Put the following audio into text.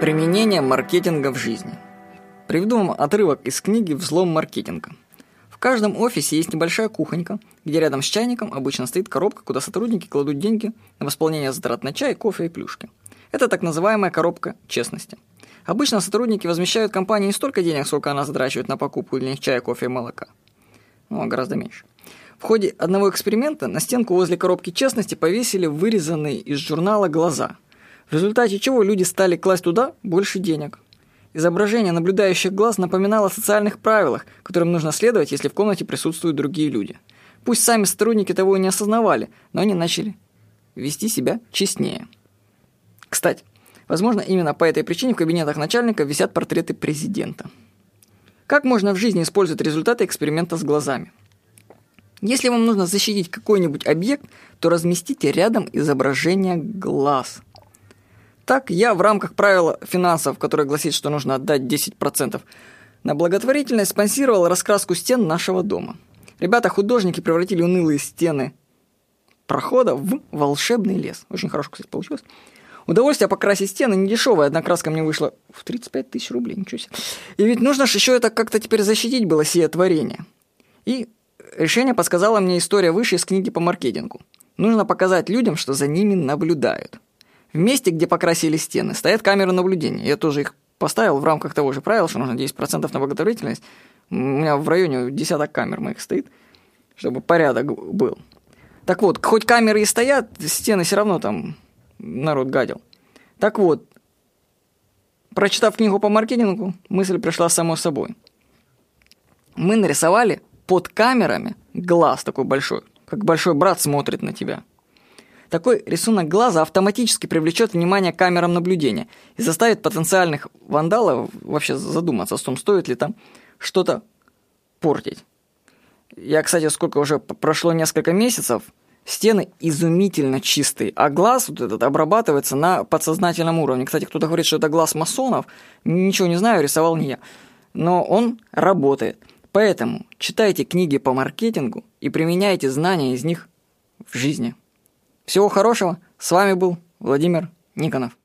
Применение маркетинга в жизни. Приведу вам отрывок из книги «Взлом маркетинга». В каждом офисе есть небольшая кухонька, где рядом с чайником обычно стоит коробка, куда сотрудники кладут деньги на восполнение затрат на чай, кофе и плюшки. Это так называемая коробка честности. Обычно сотрудники возмещают компании не столько денег, сколько она затрачивает на покупку для них чая, кофе и молока. Ну, а гораздо меньше. В ходе одного эксперимента на стенку возле коробки честности повесили вырезанные из журнала глаза – в результате чего люди стали класть туда больше денег. Изображение наблюдающих глаз напоминало о социальных правилах, которым нужно следовать, если в комнате присутствуют другие люди. Пусть сами сотрудники того и не осознавали, но они начали вести себя честнее. Кстати, возможно, именно по этой причине в кабинетах начальника висят портреты президента. Как можно в жизни использовать результаты эксперимента с глазами? Если вам нужно защитить какой-нибудь объект, то разместите рядом изображение глаз – так, я в рамках правила финансов, которое гласит, что нужно отдать 10%, на благотворительность спонсировал раскраску стен нашего дома. Ребята-художники превратили унылые стены прохода в волшебный лес. Очень хорошо, кстати, получилось. Удовольствие покрасить стены не дешевое, одна краска мне вышла в 35 тысяч рублей, ничего себе. И ведь нужно же еще это как-то теперь защитить было сие творение. И решение подсказала мне история выше из книги по маркетингу. Нужно показать людям, что за ними наблюдают. В месте, где покрасили стены, стоят камеры наблюдения. Я тоже их поставил в рамках того же правила, что нужно 10% на благотворительность. У меня в районе десяток камер моих стоит, чтобы порядок был. Так вот, хоть камеры и стоят, стены все равно там народ гадил. Так вот, прочитав книгу по маркетингу, мысль пришла само собой. Мы нарисовали под камерами глаз такой большой, как большой брат смотрит на тебя – такой рисунок глаза автоматически привлечет внимание камерам наблюдения и заставит потенциальных вандалов вообще задуматься о том, стоит ли там что-то портить. Я, кстати, сколько уже прошло несколько месяцев, стены изумительно чистые, а глаз вот этот обрабатывается на подсознательном уровне. Кстати, кто-то говорит, что это глаз масонов, ничего не знаю, рисовал не я. Но он работает. Поэтому читайте книги по маркетингу и применяйте знания из них в жизни. Всего хорошего. С вами был Владимир Никонов.